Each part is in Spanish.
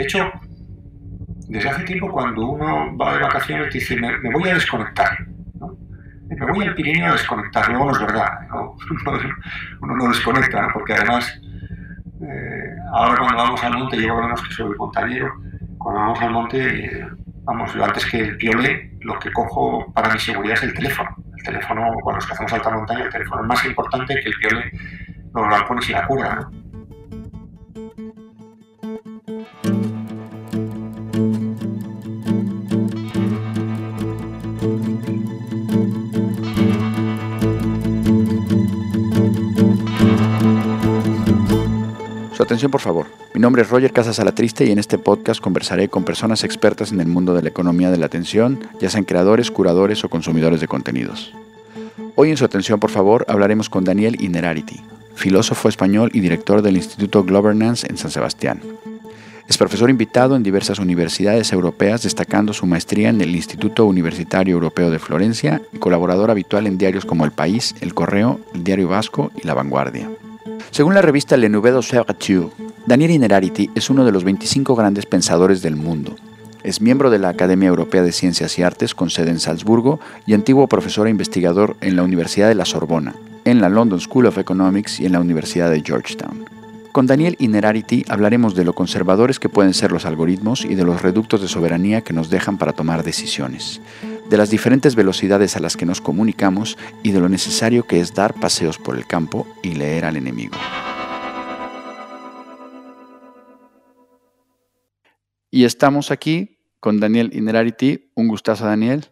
De hecho, desde hace tiempo cuando uno va de vacaciones dice, me, voy a desconectar. Me voy al Pirineo a desconectar. Luego no es verdad. Uno no desconecta, porque además, eh, ahora cuando vamos al monte, yo menos que soy montañero, cuando vamos al monte, vamos, yo antes que el piole, lo que cojo para mi seguridad es el teléfono. El teléfono, cuando los que hacemos alta montaña, el teléfono es más importante que el piole, los pones y la cuerda. Atención por favor. Mi nombre es Roger Casas Alatriste y en este podcast conversaré con personas expertas en el mundo de la economía de la atención, ya sean creadores, curadores o consumidores de contenidos. Hoy en su atención por favor hablaremos con Daniel Inerarity, filósofo español y director del Instituto Governance en San Sebastián. Es profesor invitado en diversas universidades europeas, destacando su maestría en el Instituto Universitario Europeo de Florencia y colaborador habitual en diarios como El País, El Correo, El Diario Vasco y La Vanguardia. Según la revista Le Nouvel Observateur, Daniel Inerarity es uno de los 25 grandes pensadores del mundo. Es miembro de la Academia Europea de Ciencias y Artes con sede en Salzburgo y antiguo profesor e investigador en la Universidad de la Sorbona, en la London School of Economics y en la Universidad de Georgetown. Con Daniel Inerarity hablaremos de lo conservadores que pueden ser los algoritmos y de los reductos de soberanía que nos dejan para tomar decisiones de las diferentes velocidades a las que nos comunicamos y de lo necesario que es dar paseos por el campo y leer al enemigo. Y estamos aquí con Daniel Inerarity. Un gustazo, Daniel.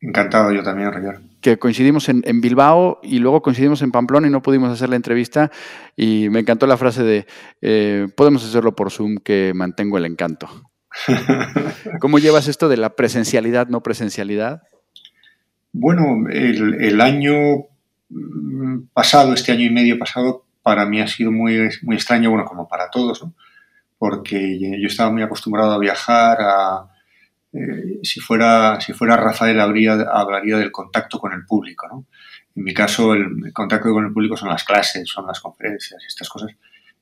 Encantado, yo también, Roger. Que coincidimos en, Bilbao y luego coincidimos en Pamplona y no pudimos hacer la entrevista. Y me encantó la frase de, eh, podemos hacerlo por Zoom, que mantengo el encanto. ¿Cómo llevas esto de la presencialidad, no presencialidad? Bueno, el, año mm, pasado, este año y medio pasado, para mí ha sido muy, muy extraño, bueno, como para todos, porque yo estaba muy acostumbrado a viajar, eh, si, fuera, si fuera Rafael habría, hablaría del contacto con el público. ¿no? En mi caso, el, contacto con el público son las clases, son las conferencias, estas cosas.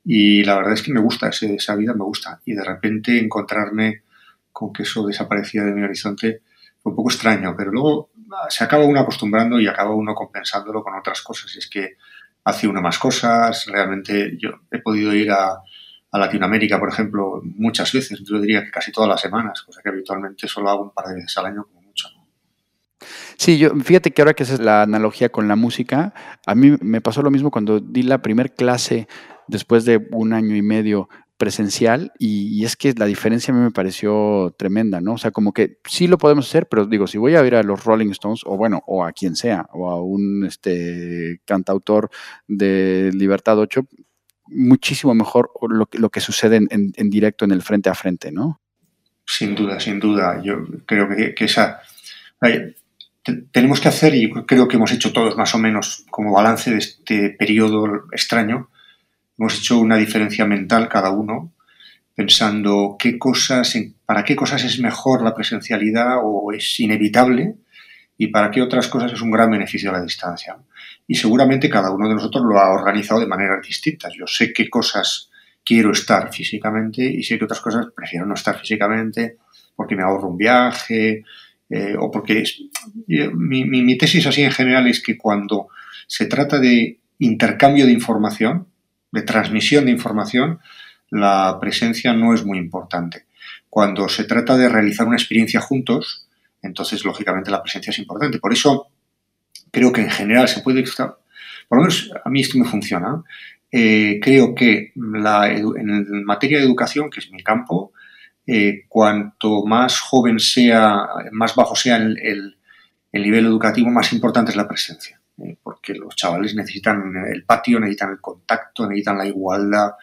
Y la verdad es que me gusta esa vida, me gusta. Y de repente encontrarme con que eso desaparecía de mi horizonte fue un poco extraño, pero luego se acaba uno acostumbrando y acaba uno compensándolo con otras cosas. Y es que hace uno más cosas, realmente yo he podido ir a, Latinoamérica, por ejemplo, muchas veces, yo diría que casi todas las semanas, cosa que habitualmente solo hago un par de veces al año mucho. Sí, yo fíjate que ahora que esa es la analogía con la música, a mí me pasó lo mismo cuando di la primer clase después de un año y medio presencial y, es que la diferencia a mí me pareció tremenda, ¿no? O sea, como que sí lo podemos hacer, pero digo, si voy a ir a los Rolling Stones o bueno, o a quien sea, o a un este, cantautor de Libertad 8, muchísimo mejor lo lo que sucede en, directo en el frente a frente, ¿no? Sin duda, sin duda. Yo creo que, esa... tenemos que hacer, y creo que hemos hecho todos más o menos como balance de este periodo extraño, Hemos hecho una diferencia mental cada uno, pensando qué cosas, para qué cosas es mejor la presencialidad o es inevitable y para qué otras cosas es un gran beneficio la distancia. Y seguramente cada uno de nosotros lo ha organizado de maneras distintas. Yo sé qué cosas quiero estar físicamente y sé que otras cosas prefiero no estar físicamente porque me ahorro un viaje eh, o porque mi, mi tesis así en general es que cuando se trata de intercambio de información, de transmisión de información, la presencia no es muy importante. Cuando se trata de realizar una experiencia juntos, entonces lógicamente la presencia es importante. Por eso creo que en general se puede, por lo menos a mí esto me funciona, eh, creo que en materia de educación, que es mi campo, eh, cuanto más joven sea, más bajo sea el nivel educativo, más importante es la presencia. Eh, porque los chavales necesitan el patio, necesitan el contacto, necesitan la igualdad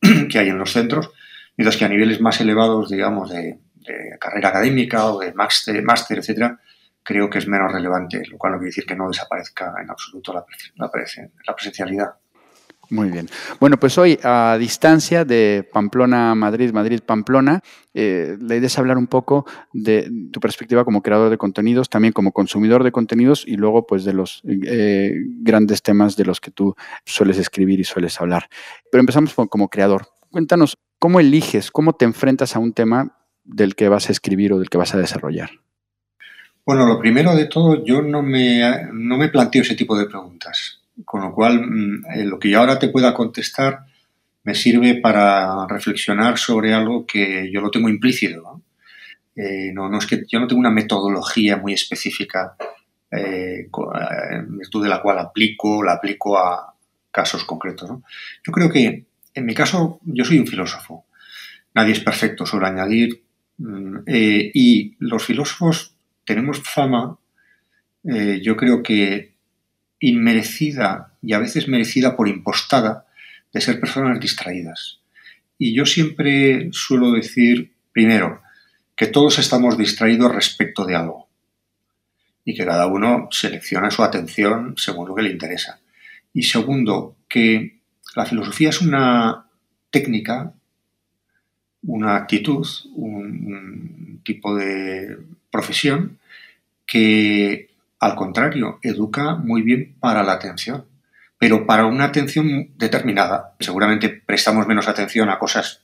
que hay en los centros, mientras que a niveles más elevados, digamos, de, carrera académica o de máster, máster, etcétera, creo que es menos relevante, lo cual no quiere decir que no desaparezca en absoluto la, la presencialidad. Muy bien. Bueno, pues hoy a distancia de Pamplona Madrid, Madrid Pamplona, eh, la idea es hablar un poco de tu perspectiva como creador de contenidos, también como consumidor de contenidos y luego pues de los eh, grandes temas de los que tú sueles escribir y sueles hablar. Pero empezamos como creador. Cuéntanos ¿cómo eliges, cómo te enfrentas a un tema del que vas a escribir o del que vas a desarrollar? Bueno, lo primero de todo, yo no me, no me planteo ese tipo de preguntas, con lo cual mm, eh, lo que yo ahora te pueda contestar me sirve para reflexionar sobre algo que yo lo tengo implícito. ¿no? Eh, no, es que yo no tengo una metodología muy específica eh, en virtud de la cual aplico, la aplico a casos concretos. Yo creo que en mi caso yo soy un filósofo. Nadie es perfecto, suelo añadir. Mm, y los filósofos tenemos fama, yo creo que inmerecida y a veces merecida por impostada, de ser personas distraídas. Y yo siempre suelo decir, primero, que todos estamos distraídos respecto de algo y que cada uno selecciona su atención según lo que le interesa. Y segundo, que la filosofía es una técnica, una actitud, un tipo de profesión que, al contrario, educa muy bien para la atención, pero para una atención determinada. Seguramente prestamos menos atención a cosas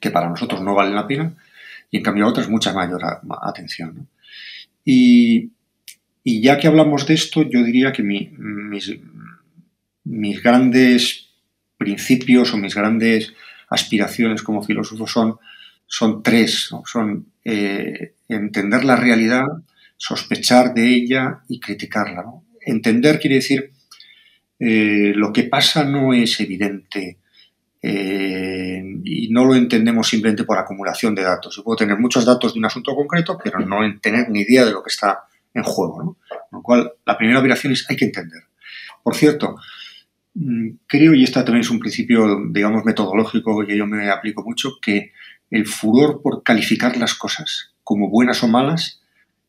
que para nosotros no valen la pena y en cambio a otras mucha mayor atención. Y, ya que hablamos de esto, yo diría que mis, mis grandes principios o mis grandes aspiraciones como filósofo son son tres, son eh, entender la realidad, sospechar de ella y criticarla. Entender quiere decir eh, lo que pasa no es evidente eh, y no lo entendemos simplemente por acumulación de datos. Yo puedo tener muchos datos de un asunto concreto, pero no tener ni idea de lo que está en juego. Con lo cual, la primera operación es hay que entender. Por cierto, mm, creo, y esto también es un principio, digamos, metodológico que yo me aplico mucho, que el furor por calificar las cosas como buenas o malas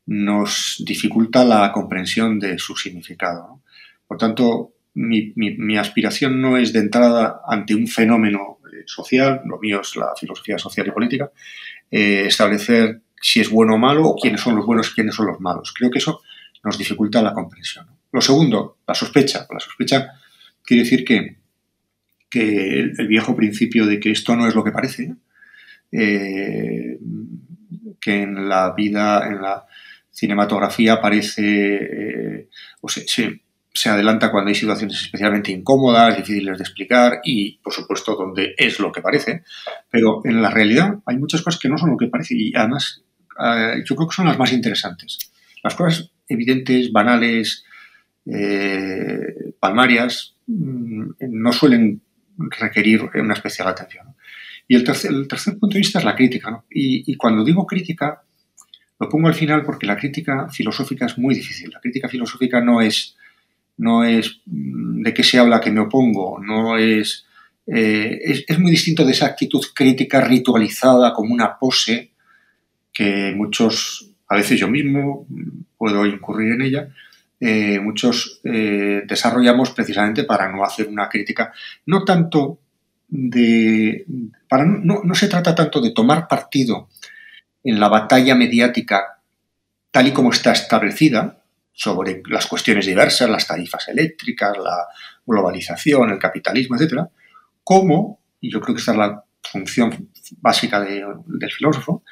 nos dificulta la comprensión de su significado. Por tanto, mi, aspiración no es de entrada ante un fenómeno eh, social, lo mío es la filosofía social y política, eh, establecer si es bueno o malo o quiénes son los buenos y quiénes son los malos. Creo que eso nos dificulta la comprensión. Lo segundo, la sospecha. La sospecha quiere decir que, que el, viejo principio de que esto no es lo que parece, eh, que en la vida, en la cinematografía aparece eh, o se, se, adelanta cuando hay situaciones especialmente incómodas, difíciles de explicar y, por supuesto, donde es lo que parece. Pero en la realidad hay muchas cosas que no son lo que parece y además eh, yo creo que son las más interesantes. Las cosas evidentes, banales, palmarias, mm, no suelen requerir una especial atención. Y el tercer, el tercer punto de vista es la crítica. Y, cuando digo crítica, lo pongo al final porque la crítica filosófica es muy difícil. La crítica filosófica no es, no es mm, de qué se habla que me opongo, no es, eh, es, es, muy distinto de esa actitud crítica ritualizada como una pose que muchos, a veces yo mismo puedo incurrir en ella, eh, muchos eh, desarrollamos precisamente para no hacer una crítica, no tanto de... Para, no, no se trata tanto de tomar partido en la batalla mediática tal y como está establecida sobre las cuestiones diversas, las tarifas eléctricas, la globalización, el capitalismo, etc., como, y yo creo que esta es la función básica del filósofo,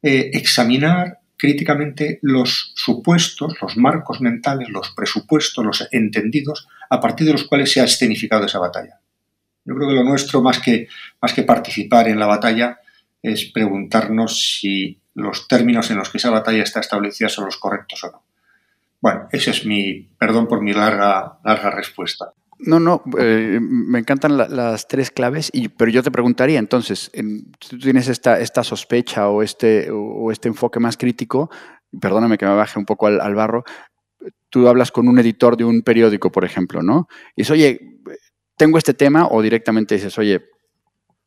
eh, examinar críticamente los supuestos, los marcos mentales, los presupuestos, los entendidos a partir de los cuales se ha escenificado esa batalla. Yo creo que lo nuestro, más que, más que participar en la batalla, es preguntarnos si los términos en los que esa batalla está establecida son los correctos o no. Bueno, ese es mi, perdón por mi larga, larga respuesta. No, no, eh, me encantan las tres claves, pero yo te preguntaría, entonces, tú tienes esta, esta sospecha o este, o este enfoque más crítico, perdóname que me baje un poco al, al, barro, tú hablas con un editor de un periódico, por ejemplo, ¿no? Y dices, oye, tengo este tema o directamente dices, oye,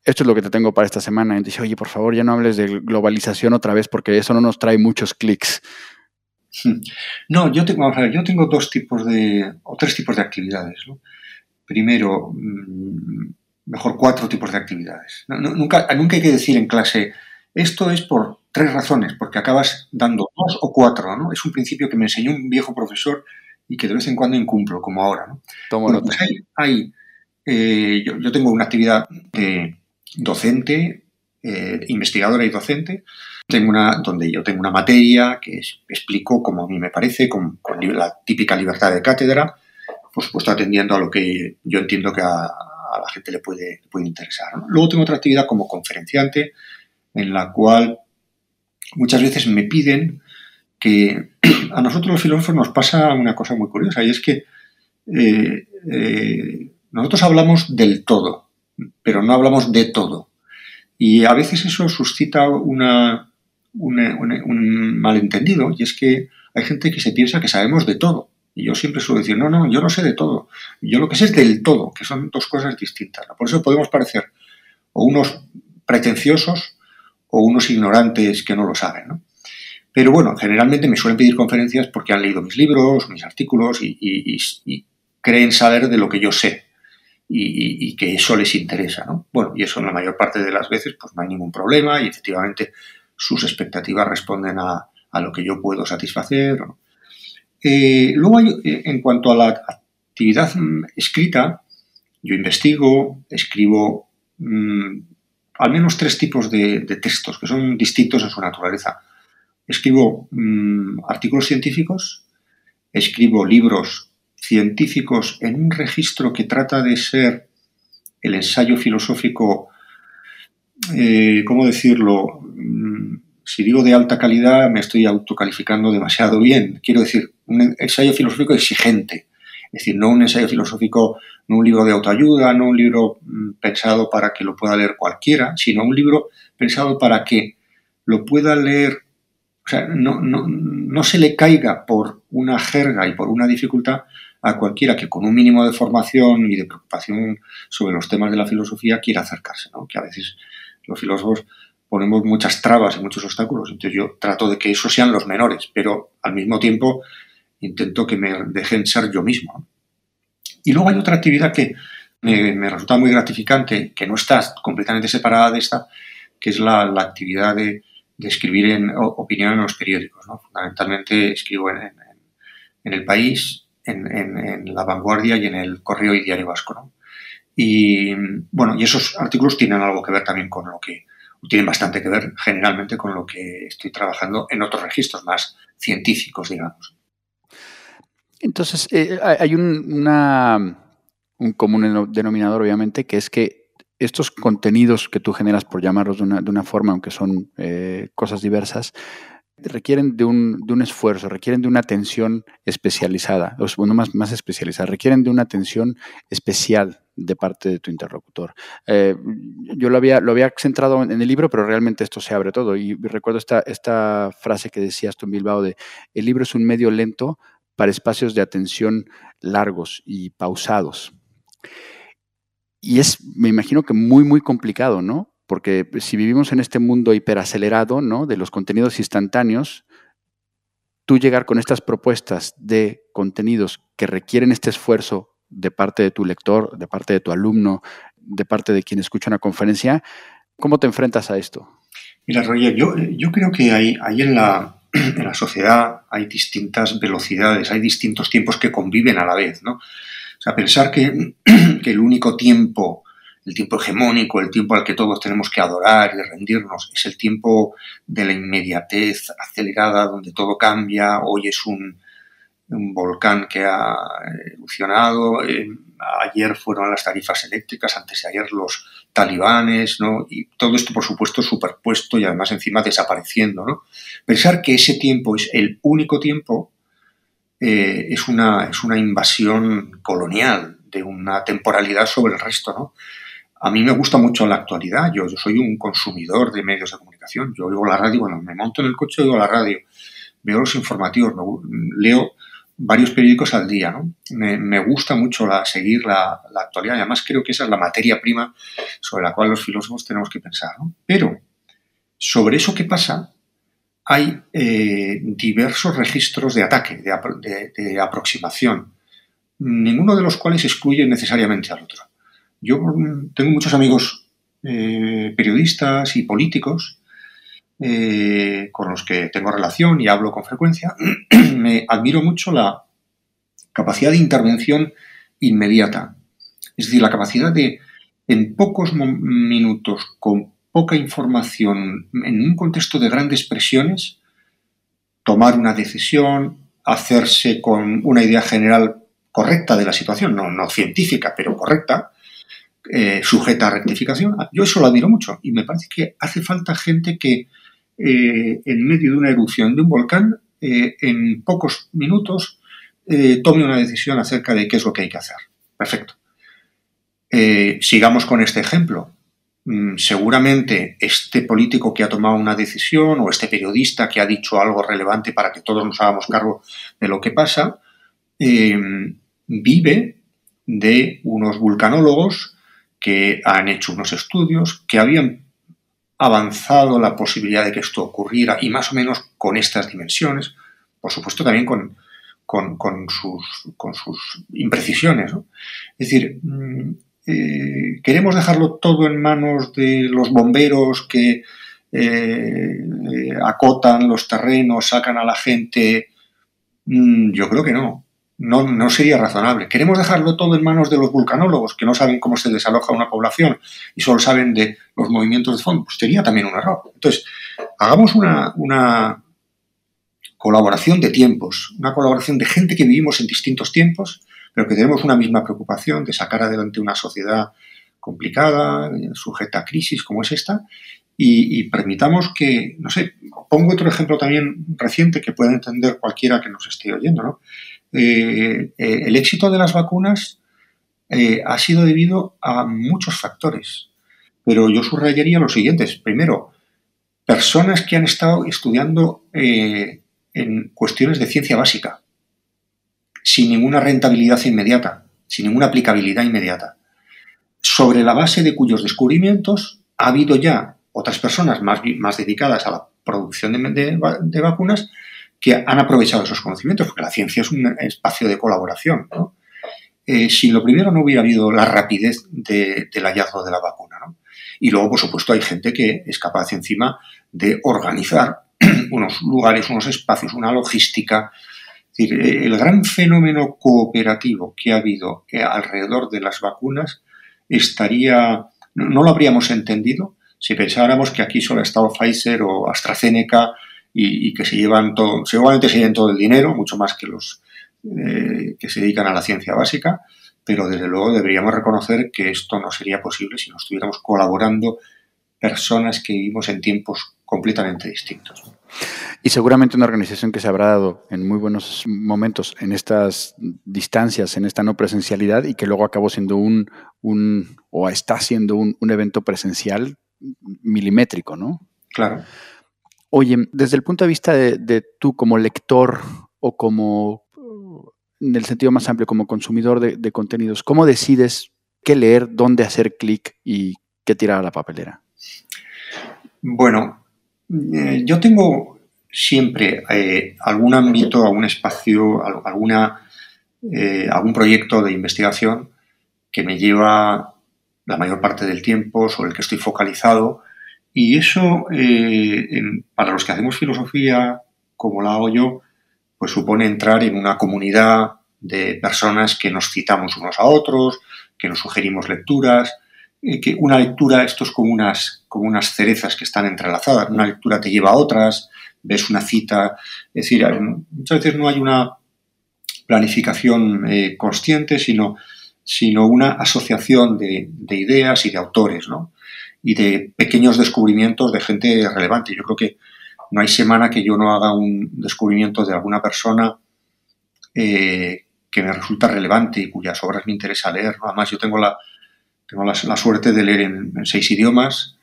esto es lo que te tengo para esta semana. Y dices, oye, por favor, ya no hables de globalización otra vez porque eso no nos trae muchos clics. No, yo tengo, yo tengo dos tipos de, o tres tipos de actividades. Primero, mm, mejor cuatro tipos de actividades. nunca, nunca hay que decir en clase, esto es por tres razones, porque acabas dando dos o cuatro. ¿no? Es un principio que me enseñó un viejo profesor y que de vez en cuando incumplo, como ahora. ¿no? Tomo pues hay eh, yo, tengo una actividad de docente, eh, investigadora y docente. Tengo una, donde yo tengo una materia que explico como a mí me parece, con, la típica libertad de cátedra, por supuesto atendiendo a lo que yo entiendo que a, la gente le puede, puede interesar. Luego tengo otra actividad como conferenciante, en la cual muchas veces me piden que a nosotros los filósofos nos pasa una cosa muy curiosa y es que eh, eh, nosotros hablamos del todo, pero no hablamos de todo. Y a veces eso suscita una, un malentendido y es que hay gente que se piensa que sabemos de todo. Y yo siempre suelo decir, no, no, yo no sé de todo. Yo lo que sé es del todo, que son dos cosas distintas. Por eso podemos parecer o unos pretenciosos o unos ignorantes que no lo saben. Pero bueno, generalmente me suelen pedir conferencias porque han leído mis libros, mis artículos y, creen saber de lo que yo sé y, que eso les interesa. ¿no? Bueno, y eso en la mayor parte de las veces pues no hay ningún problema y efectivamente sus expectativas responden a, lo que yo puedo satisfacer. Eh, luego, eh, en cuanto a la actividad mm, escrita, yo investigo, escribo mm, al menos tres tipos de, textos que son distintos en su naturaleza. Escribo mm, artículos científicos, escribo libros científicos en un registro que trata de ser el ensayo filosófico, eh, ¿cómo decirlo? Mm, si digo de alta calidad, me estoy autocalificando demasiado bien. Quiero decir, un ensayo filosófico exigente. Es decir, no un ensayo filosófico, no un libro de autoayuda, no un libro mm, pensado para que lo pueda leer cualquiera, sino un libro pensado para que lo pueda leer, o sea, no, no se le caiga por una jerga y por una dificultad a cualquiera que con un mínimo de formación y de preocupación sobre los temas de la filosofía quiera acercarse, ¿no? que a veces los filósofos ponemos muchas trabas y muchos obstáculos, entonces yo trato de que esos sean los menores, pero al mismo tiempo intento que me dejen ser yo mismo. Y luego hay otra actividad que me, resulta muy gratificante, que no está completamente separada de esta, que es la, actividad de, escribir en opinión en los periódicos. Fundamentalmente escribo en, El País, en, La Vanguardia y en el Correo y Diario Vasco. Y bueno, y esos artículos tienen algo que ver también con lo que, tienen bastante que ver generalmente con lo que estoy trabajando en otros registros más científicos, digamos. Entonces, eh, hay un, un común denominador, obviamente, que es que estos contenidos que tú generas, por llamarlos de una, forma, aunque son eh, cosas diversas, requieren de un, de un, esfuerzo, requieren de una atención especializada, o bueno, más, más especializada, requieren de una atención especial de parte de tu interlocutor. Eh, yo lo había, lo había centrado en el libro, pero realmente esto se abre todo. Y recuerdo esta, esta frase que decías tú en Bilbao de, el libro es un medio lento para espacios de atención largos y pausados. Y es, me imagino que muy, muy complicado, ¿no? Porque si vivimos en este mundo hiperacelerado, ¿no? De los contenidos instantáneos, tú llegar con estas propuestas de contenidos que requieren este esfuerzo de parte de tu lector, de parte de tu alumno, de parte de quien escucha una conferencia, ¿cómo te enfrentas a esto? Mira, Roger, yo, yo creo que hay, en la, sociedad hay distintas velocidades, hay distintos tiempos que conviven a la vez, ¿no? O sea, pensar que el único tiempo, el tiempo hegemónico, el tiempo al que todos tenemos que adorar y rendirnos, es el tiempo de la inmediatez acelerada, donde todo cambia, hoy es un, volcán que ha erupcionado, eh, ayer fueron las tarifas eléctricas, antes de ayer los talibanes, ¿no? Y todo esto, por supuesto, superpuesto y además encima desapareciendo, ¿no? Pensar que ese tiempo es el único tiempo eh, es, una, es una invasión colonial de una temporalidad sobre el resto, ¿no? A mí me gusta mucho la actualidad, yo, soy un consumidor de medios de comunicación, yo oigo la radio, bueno, me monto en el coche oigo la radio, veo los informativos, leo varios periódicos al día. ¿no? Me, gusta mucho la, seguir la, actualidad además creo que esa es la materia prima sobre la cual los filósofos tenemos que pensar. ¿no? Pero sobre eso que pasa hay eh, diversos registros de ataque, de, aproximación, ninguno de los cuales excluye necesariamente al otro. Yo tengo muchos amigos eh, periodistas y políticos eh, con los que tengo relación y hablo con frecuencia, me admiro mucho la capacidad de intervención inmediata. Es decir, la capacidad de en pocos minutos, con poca información, en un contexto de grandes presiones, tomar una decisión, hacerse con una idea general correcta de la situación, no, no científica, pero correcta, eh, sujeta a rectificación. Yo eso lo admiro mucho y me parece que hace falta gente que eh, en medio de una erupción de un volcán, eh, en pocos minutos, tome una decisión acerca de qué es lo que hay que hacer. Perfecto. sigamos con este ejemplo. Mm, seguramente este político que ha tomado una decisión o este periodista que ha dicho algo relevante para que todos nos hagamos cargo de lo que pasa, vive de unos vulcanólogos que han hecho unos estudios, que habían avanzado la posibilidad de que esto ocurriera y más o menos con estas dimensiones, por supuesto también con, con, sus, con sus, imprecisiones. Es decir, mm, eh, queremos dejarlo todo en manos de los bomberos que eh, acotan los terrenos, sacan a la gente. Mm, yo creo que no no, no, sería razonable. Queremos dejarlo todo en manos de los vulcanólogos, que no saben cómo se desaloja una población y solo saben de los movimientos de fondo. Pues sería también un error. Entonces, hagamos una, una colaboración de tiempos, una colaboración de gente que vivimos en distintos tiempos, pero que tenemos una misma preocupación de sacar adelante una sociedad complicada, sujeta a crisis como es esta, y, y, permitamos que, no sé, pongo otro ejemplo también reciente que pueda entender cualquiera que nos esté oyendo, ¿no? Eh, eh, el éxito de las vacunas eh, ha sido debido a muchos factores, pero yo subrayaría los siguientes. Primero, personas que han estado estudiando en cuestiones de ciencia básica, sin ninguna rentabilidad inmediata, sin ninguna aplicabilidad inmediata, sobre la base de cuyos descubrimientos ha habido ya otras personas más, más dedicadas a la producción de vacunas que han aprovechado esos conocimientos, porque la ciencia es un espacio de colaboración. Eh, si lo primero no hubiera habido la rapidez del hallazgo de la vacuna. Y luego, por supuesto, hay gente que es capaz encima de organizar unos lugares, unos espacios, una logística. Eh, el gran fenómeno cooperativo que ha habido eh, alrededor de las vacunas estaría, no lo habríamos entendido si pensáramos que aquí solo ha estado Pfizer o AstraZeneca y, que se llevan todo, seguramente se llevan todo el dinero, mucho más que los eh, que se dedican a la ciencia básica, pero desde luego deberíamos reconocer que esto no sería posible si no estuviéramos colaborando personas que vivimos en tiempos completamente distintos. Y seguramente una organización que se habrá dado en muy buenos momentos en estas distancias, en esta no presencialidad, y que luego acabó siendo un, un o está siendo un, un evento presencial milimétrico, ¿no? Claro. Oye, desde el punto de vista de, tú como lector o como, en el sentido más amplio, como consumidor de, contenidos, ¿cómo decides qué leer, dónde hacer clic y qué tirar a la papelera? Bueno, eh, yo tengo siempre eh, algún ámbito, algún espacio, alguna, eh, algún proyecto de investigación que me lleva la mayor parte del tiempo, sobre el que estoy focalizado y eso, eh, para los que hacemos filosofía, como la hago yo, pues supone entrar en una comunidad de personas que nos citamos unos a otros, que nos sugerimos lecturas, que una lectura, esto es como unas, como unas cerezas que están entrelazadas, una lectura te lleva a otras, ves una cita, es decir, muchas veces no hay una planificación eh, consciente, sino, sino una asociación de, de ideas y de autores, ¿no? Y de pequeños descubrimientos de gente relevante. Yo creo que no hay semana que yo no haga un descubrimiento de alguna persona eh, que me resulta relevante y cuyas obras me interesa leer. Además, yo tengo la, tengo la, suerte de leer en, seis idiomas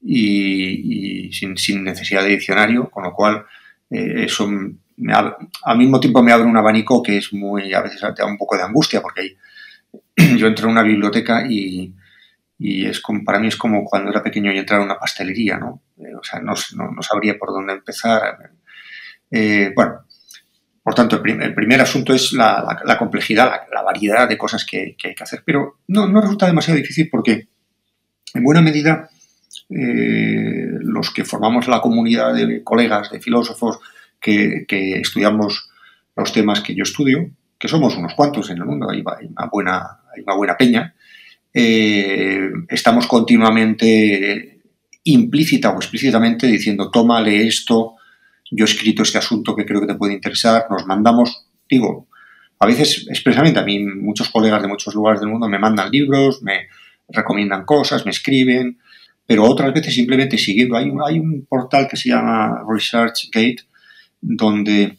y, sin, necesidad de diccionario, con lo cual eh, eso me al mismo tiempo me abre un abanico que es muy, a veces da un poco de angustia, porque yo entro en una biblioteca y, y es como, para mí es como cuando era pequeño y entrar a una pastelería, ¿no? Eh, o sea, no, no, sabría por dónde empezar. Eh, bueno, por tanto, el, primer asunto es la, la, complejidad, la, variedad de cosas que, que, hay que hacer, pero no, no resulta demasiado difícil porque, en buena medida, eh, los que formamos la comunidad de colegas, de filósofos que, que, estudiamos los temas que yo estudio, que somos unos cuantos en el mundo, hay, una, buena, hay una buena peña, eh, estamos continuamente implícita o explícitamente diciendo, tómale esto, yo he escrito este asunto que creo que te puede interesar, nos mandamos, digo, a veces expresamente a mí muchos colegas de muchos lugares del mundo me mandan libros, me recomiendan cosas, me escriben, pero otras veces simplemente siguiendo. Hay, hay un portal que se llama ResearchGate, donde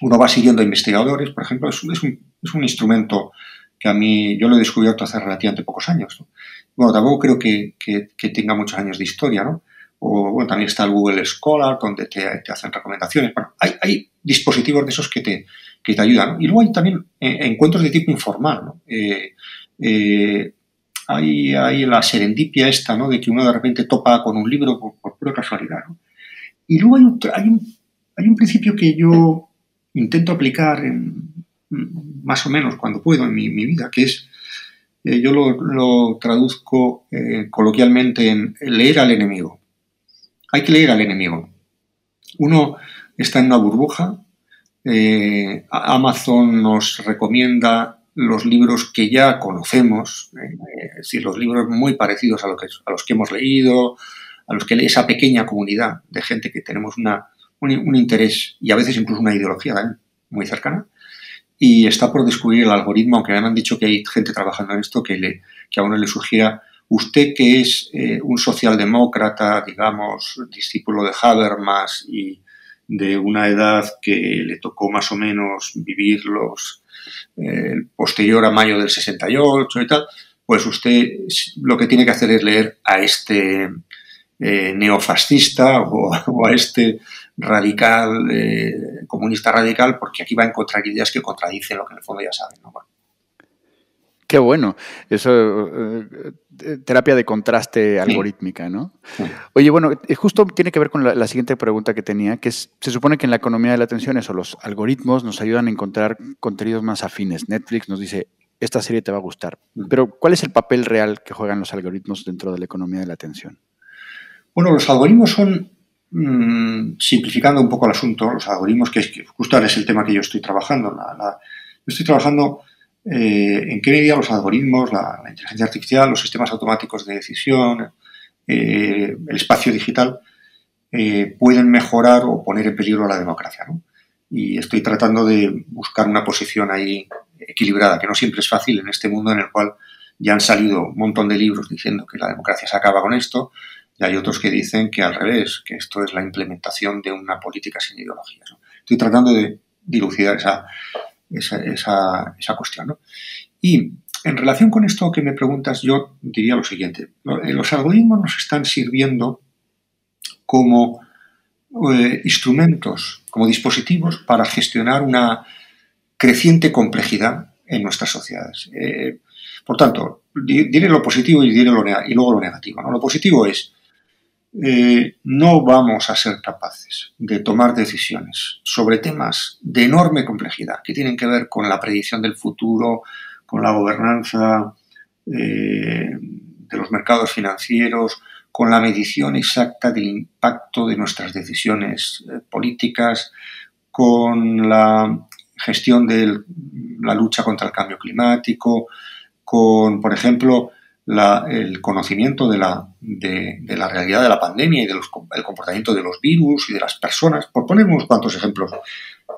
uno va siguiendo a investigadores, por ejemplo, es, es, un, es un, instrumento que a mí yo lo he descubierto hace relativamente pocos años. Bueno, tampoco creo que, que, que, tenga muchos años de historia, ¿no? O bueno, también está el Google Scholar, donde te, te hacen recomendaciones. Bueno, hay, hay, dispositivos de esos que te, que te ayudan. ¿no? Y luego hay también eh, encuentros de tipo informal, ¿no? Eh, eh, hay, hay, la serendipia esta, ¿no? De que uno de repente topa con un libro por, por pura casualidad, ¿no? Y luego hay un, hay un, hay un principio que yo intento aplicar en, más o menos cuando puedo en mi, vida, que es, eh, yo lo, traduzco eh, coloquialmente en leer al enemigo. Hay que leer al enemigo. Uno está en una burbuja, eh, Amazon nos recomienda los libros que ya conocemos, es decir, los libros muy parecidos a, lo que, a, los que hemos leído, a los que esa pequeña comunidad de gente que tenemos una, un, interés y a veces incluso una ideología muy cercana. Y está por descubrir el algoritmo, aunque me han dicho que hay gente trabajando en esto que, le, que a uno le sugiera, usted que es eh, un socialdemócrata, digamos, discípulo de Habermas y de una edad que le tocó más o menos vivir los eh, posterior a mayo del 68 y tal, pues usted lo que tiene que hacer es leer a este eh, neofascista o, a este radical, eh, comunista radical, porque aquí va a encontrar ideas que contradicen lo que en el fondo ya saben. ¿no? Bueno. Qué bueno. Eso, eh, terapia de contraste algorítmica, ¿no? Sí. Oye, bueno, eh, justo tiene que ver con la, la, siguiente pregunta que tenía, que es, se supone que en la economía de la atención eso, los algoritmos nos ayudan a encontrar contenidos más afines. Netflix nos dice, esta serie te va a gustar. Pero, ¿cuál es el papel real que juegan los algoritmos dentro de la economía de la atención? Bueno, los algoritmos son, mmm, simplificando un poco el asunto, los algoritmos, que es que justo ahora es el tema que yo estoy trabajando. Yo estoy trabajando eh, en qué medida los algoritmos, la, inteligencia artificial, los sistemas automáticos de decisión, eh, el espacio digital, eh, pueden mejorar o poner en peligro la democracia. Y estoy tratando de buscar una posición ahí equilibrada, que no siempre es fácil en este mundo en el cual ya han salido un montón de libros diciendo que la democracia se acaba con esto, y hay otros que dicen que al revés, que esto es la implementación de una política sin ideología. Estoy tratando de dilucidar esa, esa, esa, cuestión. ¿no? Y en relación con esto que me preguntas, yo diría lo siguiente. Los algoritmos nos están sirviendo como eh, instrumentos, como dispositivos para gestionar una creciente complejidad en nuestras sociedades. Eh, por tanto, diré lo positivo y, diré lo y luego lo negativo. ¿no? Lo positivo es eh, no vamos a ser capaces de tomar decisiones sobre temas de enorme complejidad que tienen que ver con la predicción del futuro, con la gobernanza eh, de los mercados financieros, con la medición exacta del impacto de nuestras decisiones eh, políticas, con la gestión de la lucha contra el cambio climático, con, por ejemplo, la, el conocimiento de la, de, la realidad de la pandemia y del de comportamiento de los virus y de las personas, por poner unos cuantos ejemplos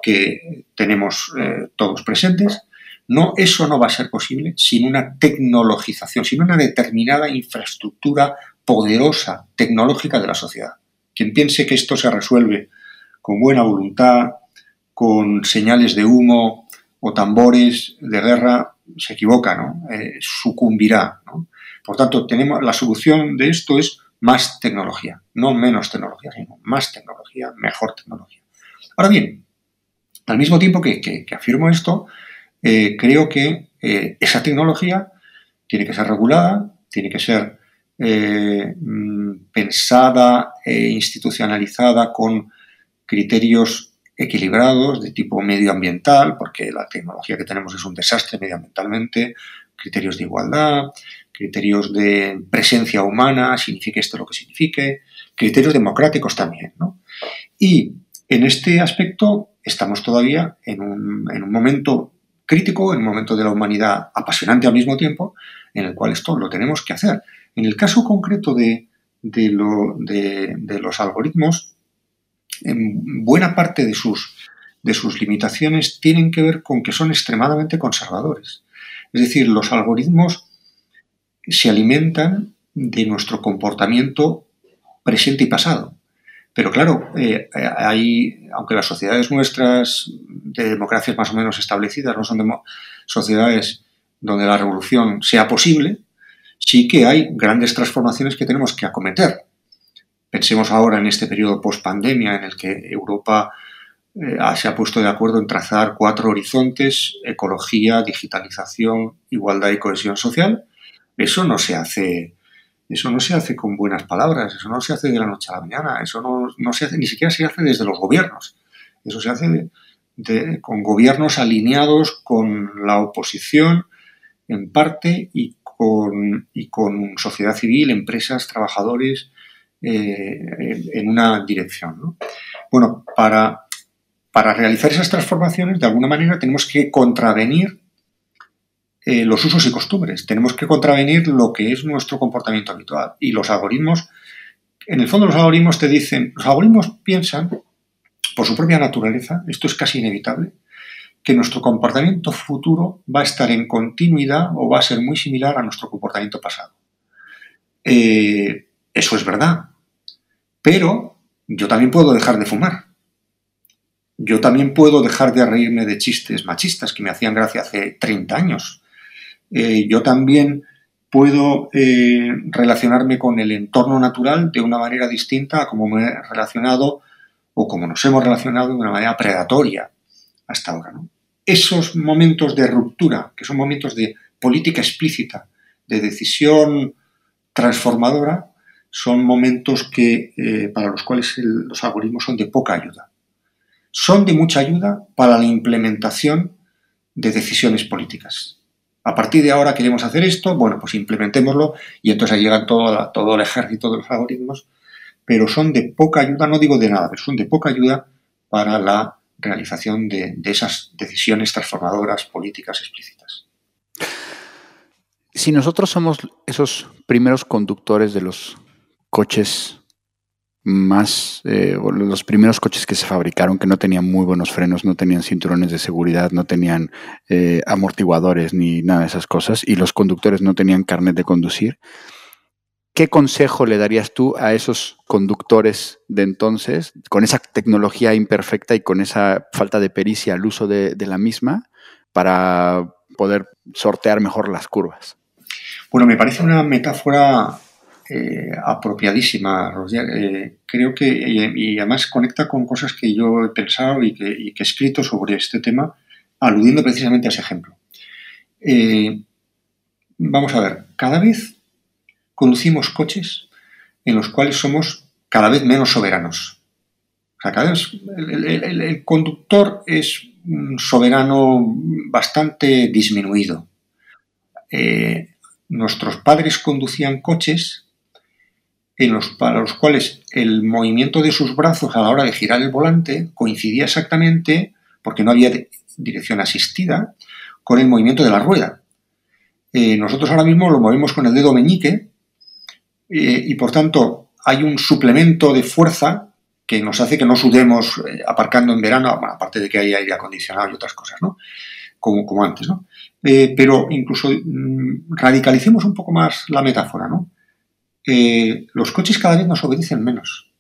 que tenemos eh, todos presentes, no, eso no va a ser posible sin una tecnologización, sin una determinada infraestructura poderosa tecnológica de la sociedad. Quien piense que esto se resuelve con buena voluntad, con señales de humo o tambores de guerra, se equivoca, ¿no? Eh, sucumbirá. ¿no? Por tanto, tenemos, la solución de esto es más tecnología, no menos tecnología, sino más tecnología, mejor tecnología. Ahora bien, al mismo tiempo que, que, afirmo esto, eh, creo que eh, esa tecnología tiene que ser regulada, tiene que ser mm, pensada e institucionalizada con criterios equilibrados de tipo medioambiental, porque la tecnología que tenemos es un desastre medioambientalmente, criterios de igualdad, criterios de presencia humana, signifique esto lo que signifique, criterios democráticos también. ¿no? Y en este aspecto estamos todavía en un, en un momento crítico, en un momento de la humanidad apasionante al mismo tiempo, en el cual esto lo tenemos que hacer. En el caso concreto de, lo, de, los algoritmos, en buena parte de sus, de sus limitaciones tienen que ver con que son extremadamente conservadores. Es decir, los algoritmos se alimentan de nuestro comportamiento presente y pasado. Pero claro, eh, hay, aunque las sociedades nuestras de democracias más o menos establecidas no son sociedades donde la revolución sea posible, sí que hay grandes transformaciones que tenemos que acometer. Pensemos ahora en este periodo post-pandemia en el que Europa eh, se ha puesto de acuerdo en trazar cuatro horizontes, ecología, digitalización, igualdad y cohesión social. Eso no se hace, eso no se hace con buenas palabras, eso no se hace de la noche a la mañana, eso no, se hace, ni siquiera se hace desde los gobiernos. Eso se hace con gobiernos alineados con la oposición en parte y con, y con sociedad civil, empresas, trabajadores eh, en una dirección. Bueno, para, para realizar esas transformaciones, de alguna manera, tenemos que contravenir eh, los usos y costumbres, tenemos que contravenir lo que es nuestro comportamiento habitual. Y los algoritmos, en el fondo los algoritmos te dicen, los algoritmos piensan, por su propia naturaleza, esto es casi inevitable, que nuestro comportamiento futuro va a estar en continuidad o va a ser muy similar a nuestro comportamiento pasado. Eh, eso es verdad, pero yo también puedo dejar de fumar yo también puedo dejar de reírme de chistes machistas que me hacían gracia hace 30 años. Eh, yo también puedo eh, relacionarme con el entorno natural de una manera distinta a como me he relacionado o como nos hemos relacionado de una manera predatoria hasta ahora. Esos momentos de ruptura, que son momentos de política explícita, de decisión transformadora, son momentos que, eh, para los cuales los algoritmos son de poca ayuda son de mucha ayuda para la implementación de decisiones políticas. A partir de ahora queremos hacer esto, bueno, pues implementémoslo y entonces ahí llega todo, todo el ejército de los algoritmos, pero son de poca ayuda, no digo de nada, pero son de poca ayuda para la realización de, de esas decisiones transformadoras políticas explícitas. Si nosotros somos esos primeros conductores de los coches más eh, los primeros coches que se fabricaron que no tenían muy buenos frenos, no tenían cinturones de seguridad, no tenían eh, amortiguadores ni nada de esas cosas y los conductores no tenían carnet de conducir. ¿Qué consejo le darías tú a esos conductores de entonces, con esa tecnología imperfecta y con esa falta de pericia al uso de, de la misma, para poder sortear mejor las curvas? Bueno, me parece una metáfora eh, apropiadísima. Eh, creo que, y, además conecta con cosas que yo he pensado y que, he escrito sobre este tema, aludiendo precisamente a ese ejemplo. Eh, vamos a ver, cada vez conducimos coches en los cuales somos cada vez menos soberanos. O sea, cada vez el, conductor es un soberano bastante disminuido. nuestros padres conducían coches en los, para los cuales el movimiento de sus brazos a la hora de girar el volante coincidía exactamente, porque no había dirección asistida, con el movimiento de la rueda. Eh, nosotros ahora mismo lo movemos con el dedo meñique eh, y por tanto hay un suplemento de fuerza que nos hace que no sudemos eh, aparcando en verano, aparte de que hay aire acondicionado y otras cosas, ¿no? Como, como antes, ¿no? pero incluso mm, radicalicemos un poco más la metáfora, ¿no? Eh, los coches cada vez nos obedecen menos.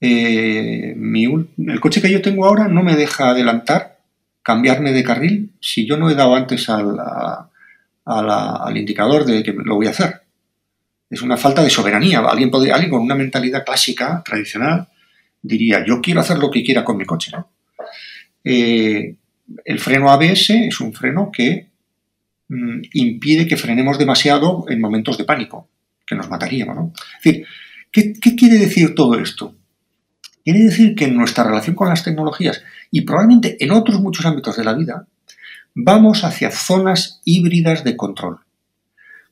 Eh, el coche que yo tengo ahora no me deja adelantar, cambiarme de carril, si yo no he dado antes al, indicador de que lo voy a hacer. Es una falta de soberanía. Alguien, podría, alguien con una mentalidad clásica, tradicional, diría, yo quiero hacer lo que quiera con mi coche. Eh, el freno ABS es un freno que mm, impide que frenemos demasiado en momentos de pánico que nos mataríamos. ¿no? Es decir, ¿qué, quiere decir todo esto? Quiere decir que en nuestra relación con las tecnologías y probablemente en otros muchos ámbitos de la vida, vamos hacia zonas híbridas de control.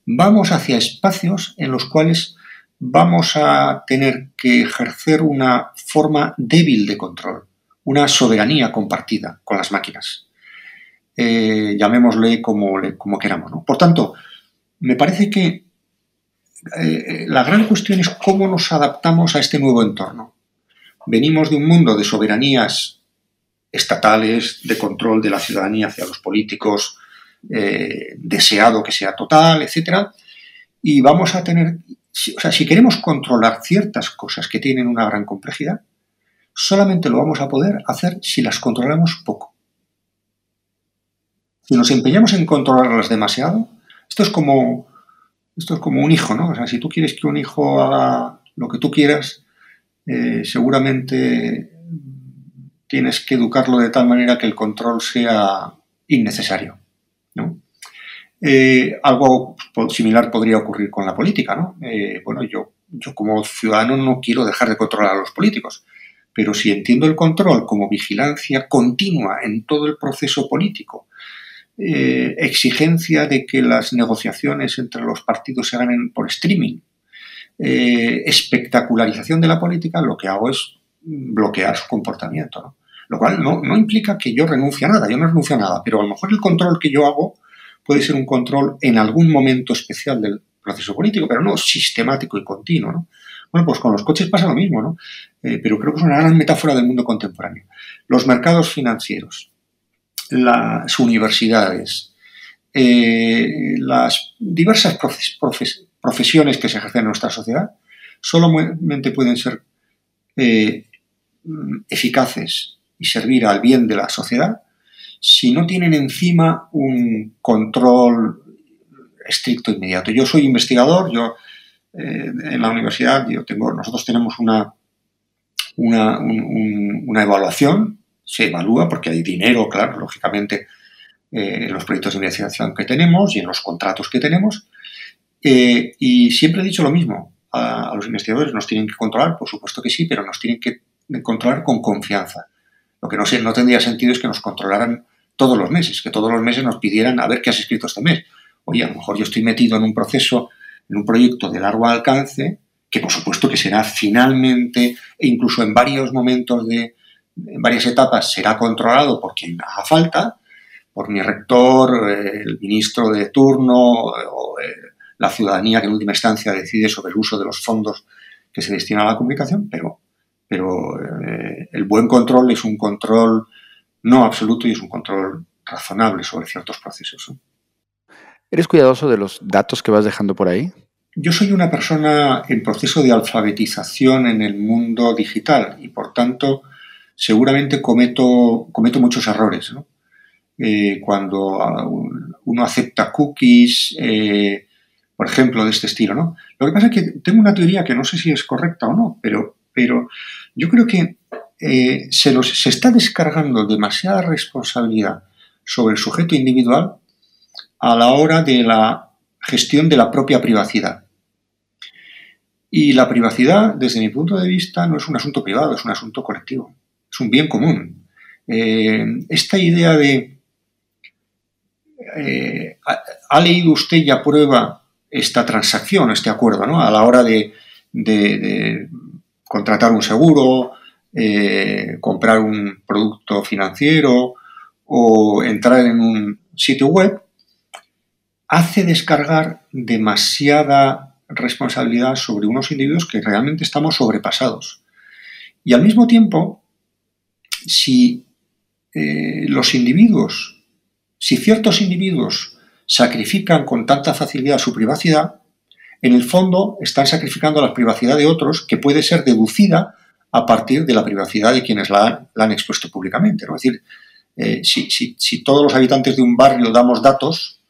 Vamos hacia espacios en los cuales vamos a tener que ejercer una forma débil de control, una soberanía compartida con las máquinas. Eh, llamémosle como, queramos. Por tanto, me parece que eh, la gran cuestión es cómo nos adaptamos a este nuevo entorno. Venimos de un mundo de soberanías estatales, de control de la ciudadanía hacia los políticos, eh, deseado que sea total, etc. Y vamos a tener, o sea, si queremos controlar ciertas cosas que tienen una gran complejidad, solamente lo vamos a poder hacer si las controlamos poco. Si nos empeñamos en controlarlas demasiado, esto es como, esto es como un hijo, ¿no? O sea, si tú quieres que un hijo haga lo que tú quieras, eh, seguramente tienes que educarlo de tal manera que el control sea innecesario. ¿no? Eh, algo similar podría ocurrir con la política. ¿no? Eh, bueno, yo, yo como ciudadano no quiero dejar de controlar a los políticos, pero si entiendo el control como vigilancia continua en todo el proceso político, eh, exigencia de que las negociaciones entre los partidos se hagan por streaming, espectacularización de la política, lo que hago es bloquear su comportamiento. ¿no? Lo cual no, implica que yo renuncie a nada, yo no renuncio a nada, pero a lo mejor el control que yo hago puede ser un control en algún momento especial del proceso político, pero no sistemático y continuo. ¿no? Bueno, pues con los coches pasa lo mismo, ¿no? Eh, pero creo que es una gran metáfora del mundo contemporáneo. Los mercados financieros, las universidades, eh, las diversas profesiones que se ejercen en nuestra sociedad solamente pueden ser eh, eficaces y servir al bien de la sociedad si no tienen encima un control estricto e inmediato. Yo soy investigador, yo eh, en la universidad yo nosotros tenemos una, una, evaluación, se evalúa porque hay dinero, claro, lógicamente, eh, en los proyectos de investigación que tenemos y en los contratos que tenemos. Eh, y siempre he dicho lo mismo, a, a, los investigadores nos tienen que controlar, por supuesto que sí, pero nos tienen que controlar con confianza. Lo que no, no tendría sentido es que nos controlaran todos los meses, que todos los meses nos pidieran a ver qué has escrito este mes. Oye, a lo mejor yo estoy metido en un proceso, en un proyecto de largo alcance, que por supuesto que será finalmente, e incluso en varios momentos de, en varias etapas, será controlado por quien haga falta, por mi rector, el ministro de turno o eh, la ciudadanía que en última instancia decide sobre el uso de los fondos que se destinan a la comunicación, pero pero eh, el buen control es un control no absoluto y es un control razonable sobre ciertos procesos. ¿Eres cuidadoso de los datos que vas dejando por ahí? Yo soy una persona en proceso de alfabetización en el mundo digital y por tanto seguramente cometo, cometo muchos errores. Eh, cuando uno acepta cookies, eh, por ejemplo, de este estilo. ¿no? Lo que pasa es que tengo una teoría que no sé si es correcta o no, pero pero yo creo que eh, se, se está descargando demasiada responsabilidad sobre el sujeto individual a la hora de la gestión de la propia privacidad. Y la privacidad, desde mi punto de vista, no es un asunto privado, es un asunto colectivo, es un bien común. Eh, esta idea de, eh, ha, leído usted y aprueba esta transacción, este acuerdo, ¿no? A la hora de contratar un seguro, eh, comprar un producto financiero o entrar en un sitio web, hace descargar demasiada responsabilidad sobre unos individuos que realmente estamos sobrepasados. Y al mismo tiempo, si eh, los individuos, si ciertos individuos sacrifican con tanta facilidad su privacidad, en el fondo están sacrificando la privacidad de otros que puede ser deducida a partir de la privacidad de quienes la, han expuesto públicamente. Es decir, eh, si, todos los habitantes de un barrio damos datos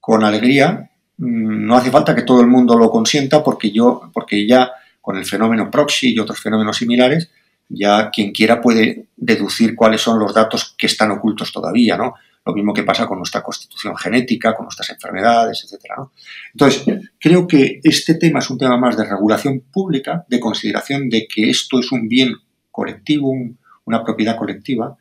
con alegría, mm, no hace falta que todo el mundo lo consienta porque, yo, porque ya con el fenómeno proxy y otros fenómenos similares, ya quien quiera puede deducir cuáles son los datos que están ocultos todavía, ¿no? Lo mismo que pasa con nuestra constitución genética, con nuestras enfermedades, etc. Entonces, creo que este tema es un tema más de regulación pública, de consideración de que esto es un bien colectivo, una propiedad colectiva,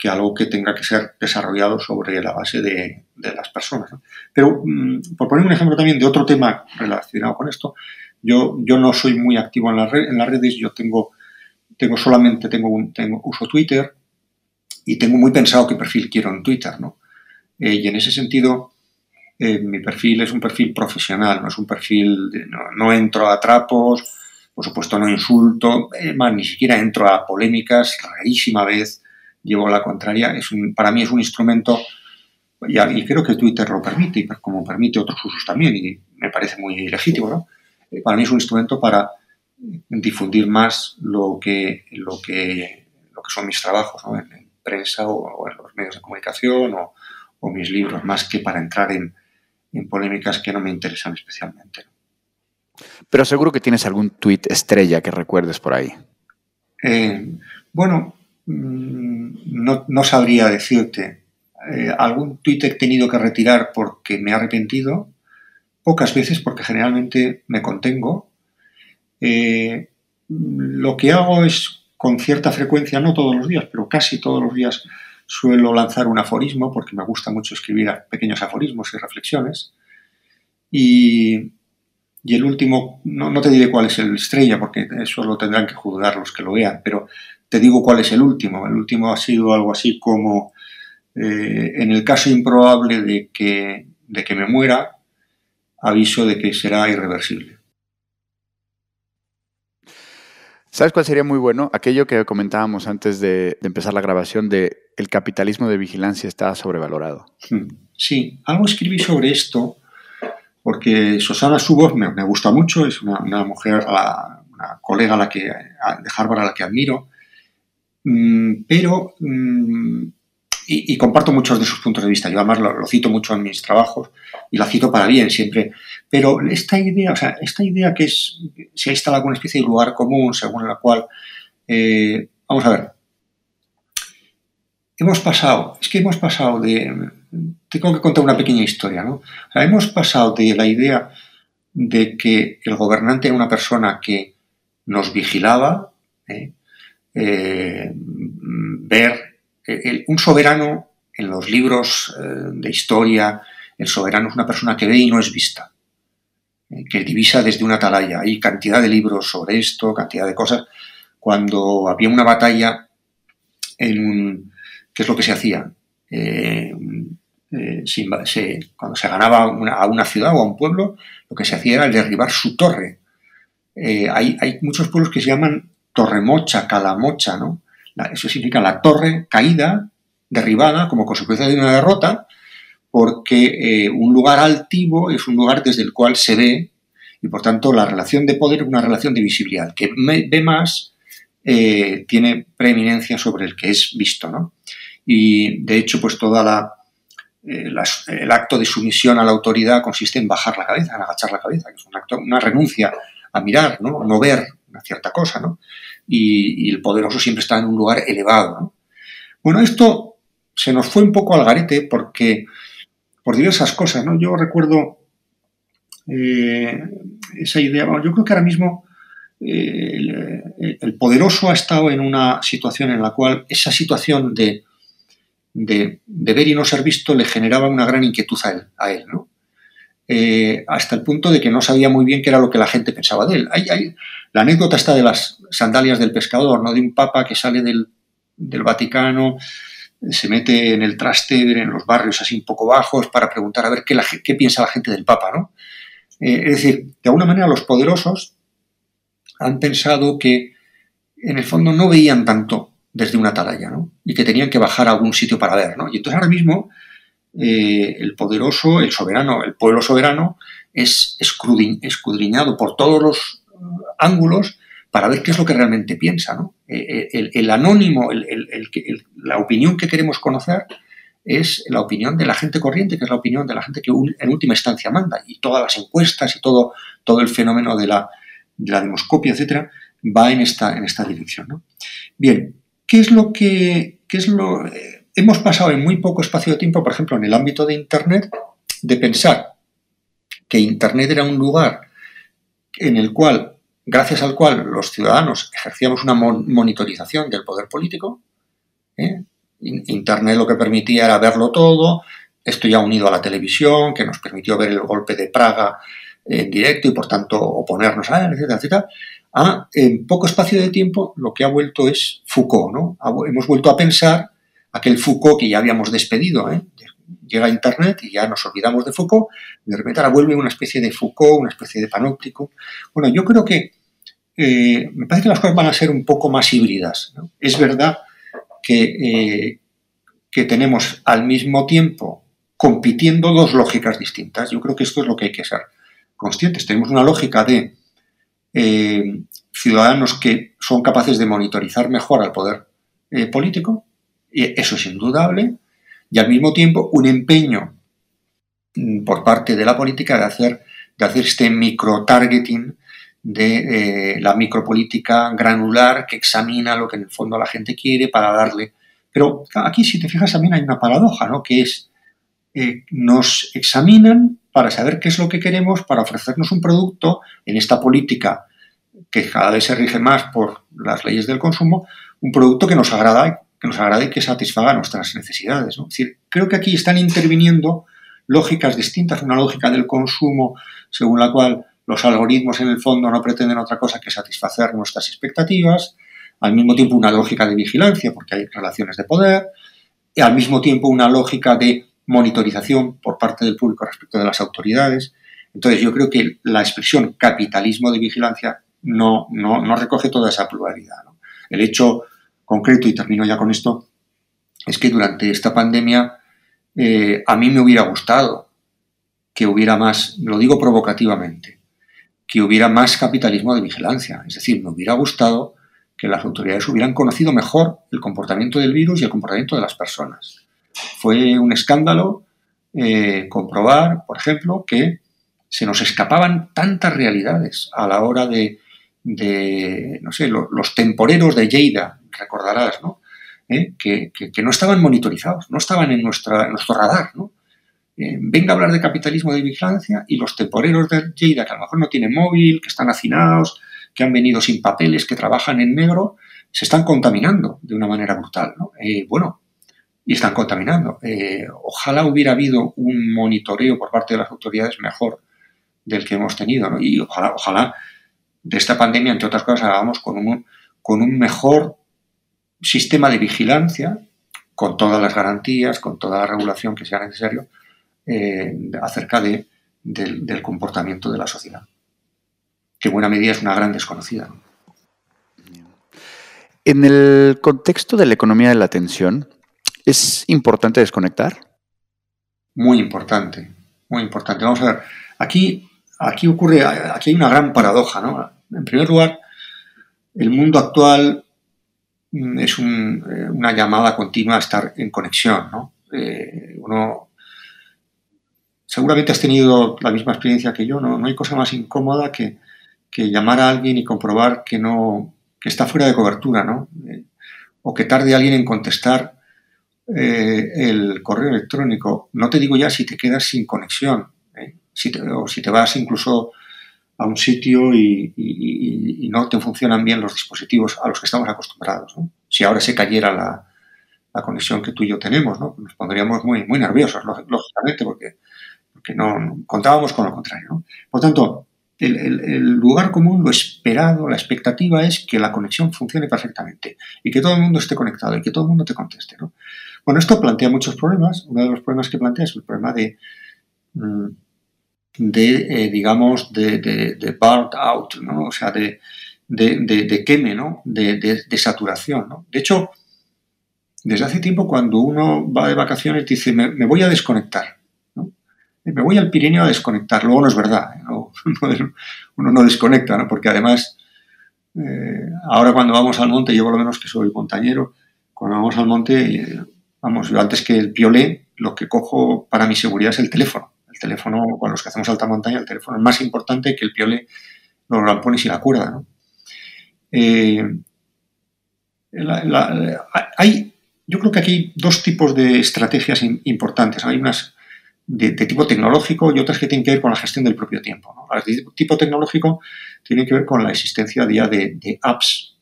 que algo que tenga que ser desarrollado sobre la base de, las personas. Pero, mm, por poner un ejemplo también de otro tema relacionado con esto, yo, yo no soy muy activo en, en las redes, yo tengo, tengo solamente tengo un, tengo, uso Twitter, y tengo muy pensado qué perfil quiero en Twitter, ¿no? Eh, y en ese sentido, eh, mi perfil es un perfil profesional, no es un perfil, de, no, entro a trapos, por supuesto no insulto, más, ni siquiera entro a polémicas, rarísima vez llevo la contraria, es un, para mí es un instrumento, y, y, creo que Twitter lo permite, como permite otros usos también, y me parece muy legítimo, ¿no? Eh, para mí es un instrumento para difundir más lo que, lo que, lo que son mis trabajos, ¿no? en, prensa o, en los medios de comunicación o, o mis libros, más que para entrar en, en polémicas que no me interesan especialmente. Pero seguro que tienes algún tuit estrella que recuerdes por ahí. Eh, bueno, mm, no, no, sabría decirte. Eh, algún tuit he tenido que retirar porque me he arrepentido, pocas veces porque generalmente me contengo. Eh, lo que hago es con cierta frecuencia, no todos los días, pero casi todos los días, suelo lanzar un aforismo porque me gusta mucho escribir pequeños aforismos y reflexiones. Y, el último, no, te diré cuál es el estrella porque eso lo tendrán que juzgar los que lo vean, pero te digo cuál es el último. El último ha sido algo así como, eh, en el caso improbable de que, de que me muera, aviso de que será irreversible. ¿Sabes cuál sería muy bueno? Aquello que comentábamos antes de, empezar la grabación de el capitalismo de vigilancia está sobrevalorado. Hmm. Sí, algo escribí sobre esto porque Susana Subos me, me gusta mucho, es una, mujer, una colega a la que, de Harvard a la que admiro, mm, pero y, comparto muchos de sus puntos de vista. Yo además lo, cito mucho en mis trabajos y la cito para bien siempre. Pero esta idea, o sea, esta idea que es, se ha instalado alguna especie de lugar común según la cual, eh, vamos a ver, hemos pasado, es que hemos pasado de, tengo que contar una pequeña historia, ¿no? O sea, hemos pasado de la idea de que el gobernante era una persona que nos vigilaba, ¿eh? Eh, ver un soberano, en los libros eh, de historia, el soberano es una persona que ve y no es vista, eh, que divisa desde una atalaya. Hay cantidad de libros sobre esto, cantidad de cosas. Cuando había una batalla, en un, ¿qué es lo que se hacía? Eh, cuando se ganaba a una ciudad o a un pueblo, lo que se hacía era derribar su torre. hay, hay, muchos pueblos que se llaman Torremocha, Calamocha, ¿no? Eso significa la torre caída, derribada como consecuencia de una derrota, porque eh, un lugar altivo es un lugar desde el cual se ve y por tanto la relación de poder es una relación de visibilidad. Que ve más eh, tiene preeminencia sobre el que es visto. ¿no? Y de hecho, pues toda la, eh, el acto de sumisión a la autoridad consiste en bajar la cabeza, en agachar la cabeza, que es un acto, una renuncia a mirar, ¿no? no ver una cierta cosa. ¿no? Y, el poderoso siempre está en un lugar elevado. Bueno, esto se nos fue un poco al garete porque por diversas cosas, ¿no? Yo recuerdo eh, esa idea, yo creo que ahora mismo eh, el, poderoso ha estado en una situación en la cual esa situación de, de, ver y no ser visto le generaba una gran inquietud a él, a él ¿no? Eh, hasta el punto de que no sabía muy bien qué era lo que la gente pensaba de él. La anécdota está de las sandalias del pescador, ¿no? de un papa que sale del, Vaticano, se mete en el traste, en los barrios así un poco bajos, para preguntar a ver qué, qué piensa la gente del papa. ¿no? Eh, es decir, de alguna manera los poderosos han pensado que en el fondo no veían tanto desde una atalaya, ¿no? Y que tenían que bajar a algún sitio para ver, ¿no? Y entonces ahora mismo eh, el poderoso, el soberano, el pueblo soberano, es escudriñado por todos los uh, ángulos para ver qué es lo que realmente piensa. Eh, eh, el, anónimo, la opinión que queremos conocer es la opinión de la gente corriente, que es la opinión de la gente que en última instancia manda. Y todas las encuestas y todo, todo el fenómeno de la, de la demoscopia, etcétera, va en esta, en esta dirección. Bien, ¿qué es lo que, qué es lo, hemos pasado en muy poco espacio de tiempo, por ejemplo, en el ámbito de Internet, de pensar que Internet era un lugar en el cual, gracias al cual los ciudadanos ejercíamos una monitorización del poder político. ¿eh? Internet lo que permitía era verlo todo, esto ya unido a la televisión, que nos permitió ver el golpe de Praga en directo y por tanto oponernos a él, etcétera, etcétera. Ah, en poco espacio de tiempo lo que ha vuelto es Foucault, ¿no? Hemos vuelto a pensar aquel Foucault que ya habíamos despedido, ¿eh? llega Internet y ya nos olvidamos de Foucault, y de repente ahora vuelve una especie de Foucault, una especie de panóptico. Bueno, yo creo que eh, me parece que las cosas van a ser un poco más híbridas. Es verdad que, eh, que tenemos al mismo tiempo compitiendo dos lógicas distintas. Yo creo que esto es lo que hay que ser conscientes. Tenemos una lógica de eh, ciudadanos que son capaces de monitorizar mejor al poder político, eso es indudable, y al mismo tiempo un empeño mm, por parte de la política de hacer, de hacer este micro-targeting de eh, la micropolítica granular que examina lo que en el fondo la gente quiere para darle. Pero aquí, si te fijas, también hay una paradoja, ¿no? Que es, eh, nos examinan para saber qué es lo que queremos, para ofrecernos un producto en esta política que cada vez se rige más por las leyes del consumo, un producto que nos agrada, que nos agrade y que satisfaga nuestras necesidades. Es decir, creo que aquí están interviniendo lógicas distintas, una lógica del consumo según la cual los algoritmos en el fondo no pretenden otra cosa que satisfacer nuestras expectativas, al mismo tiempo una lógica de vigilancia, porque hay relaciones de poder, y al mismo tiempo una lógica de monitorización por parte del público respecto de las autoridades. Entonces yo creo que la expresión capitalismo de vigilancia no, no, recoge toda esa pluralidad. El hecho concreto, y termino ya con esto, es que durante esta pandemia eh, a mí me hubiera gustado que hubiera más, lo digo provocativamente, que hubiera más capitalismo de vigilancia. Es decir, me hubiera gustado que las autoridades hubieran conocido mejor el comportamiento del virus y el comportamiento de las personas. Fue un escándalo eh, comprobar, por ejemplo, que se nos escapaban tantas realidades a la hora de, no sé, los temporeros de Lleida, recordarás, ¿no? Eh, que, no estaban monitorizados, no estaban en, nuestra, nuestro radar, ¿no? Eh, venga a hablar de capitalismo de vigilancia y los temporeros de Lleida, que a lo mejor no tienen móvil, que están hacinados, que han venido sin papeles, que trabajan en negro, se están contaminando de una manera brutal. Eh, bueno, y están contaminando. Ojalá hubiera habido un monitoreo por parte de las autoridades mejor del que hemos tenido. Y ojalá, ojalá de esta pandemia, entre otras cosas, hagamos con un, con un mejor sistema de vigilancia, con todas las garantías, con toda la regulación que sea necesario, eh, acerca de, del, comportamiento de la sociedad, que en buena medida es una gran desconocida. En el contexto de la economía de la atención, ¿es importante desconectar? Muy importante, muy importante. Vamos a ver, aquí, aquí ocurre, aquí hay una gran paradoja, ¿no? En primer lugar, el mundo actual es eh, una llamada continua a estar en conexión, ¿no? Eh, uno seguramente has tenido la misma experiencia que yo, ¿no? No hay cosa más incómoda que, llamar a alguien y comprobar que no que está fuera de cobertura, ¿no? Eh, o que tarde alguien en contestar eh, el correo electrónico. No te digo ya si te quedas sin conexión, ¿eh? o si te vas incluso a un sitio y, no te funcionan bien los dispositivos a los que estamos acostumbrados. Si ahora se cayera la, conexión que tú y yo tenemos, ¿no? nos pondríamos muy, muy nerviosos, lógicamente, porque que no, contábamos con lo contrario. Por tanto, el, lugar común, lo esperado, la expectativa es que la conexión funcione perfectamente y que todo el mundo esté conectado y que todo el mundo te conteste. Bueno, esto plantea muchos problemas. Uno de los problemas que plantea es el problema de, mm, de eh, digamos, de, de, burnt out, ¿no? o sea, de, de, queme, ¿no? de, saturación. De hecho, desde hace tiempo cuando uno va de vacaciones dice, me voy a desconectar me voy al Pirineo a desconectar. Luego no es verdad, ¿eh? uno no desconecta, ¿no? porque además, eh, ahora cuando vamos al monte, yo por lo menos que soy montañero, cuando vamos al monte, vamos, yo antes que el piolé, lo que cojo para mi seguridad es el teléfono. El teléfono, con los que hacemos alta montaña, el teléfono es más importante que el piolé, los rampones y la cuerda. ¿no? hay, yo creo que aquí hay dos tipos de estrategias importantes. Hay unas de, tipo tecnológico y otras que tienen que ver con la gestión del propio tiempo. Las de tipo tecnológico tienen que ver con la existencia día de, apps.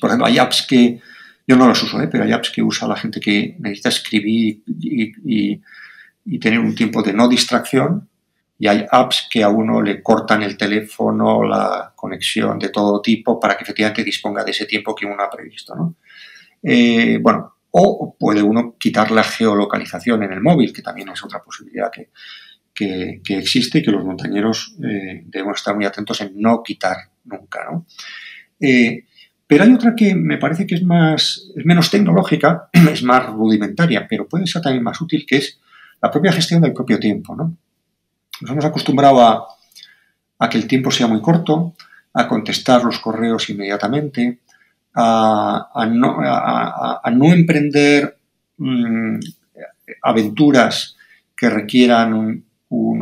Por ejemplo, hay apps que yo no los uso, ¿eh? pero hay apps que usa la gente que necesita escribir y, tener un tiempo de no distracción. Y hay apps que a uno le cortan el teléfono, la conexión de todo tipo para que efectivamente disponga de ese tiempo que uno ha previsto. Eh, bueno, o puede uno quitar la geolocalización en el móvil, que también es otra posibilidad que, existe y que los montañeros eh, debemos estar muy atentos en no quitar nunca. ¿no? Eh, pero hay otra que me parece que es, más, es menos tecnológica, es más rudimentaria, pero puede ser también más útil, que es la propia gestión del propio tiempo. ¿no? Nos hemos acostumbrado a, que el tiempo sea muy corto, a contestar los correos inmediatamente, a, no, emprender mm, aventuras que requieran un,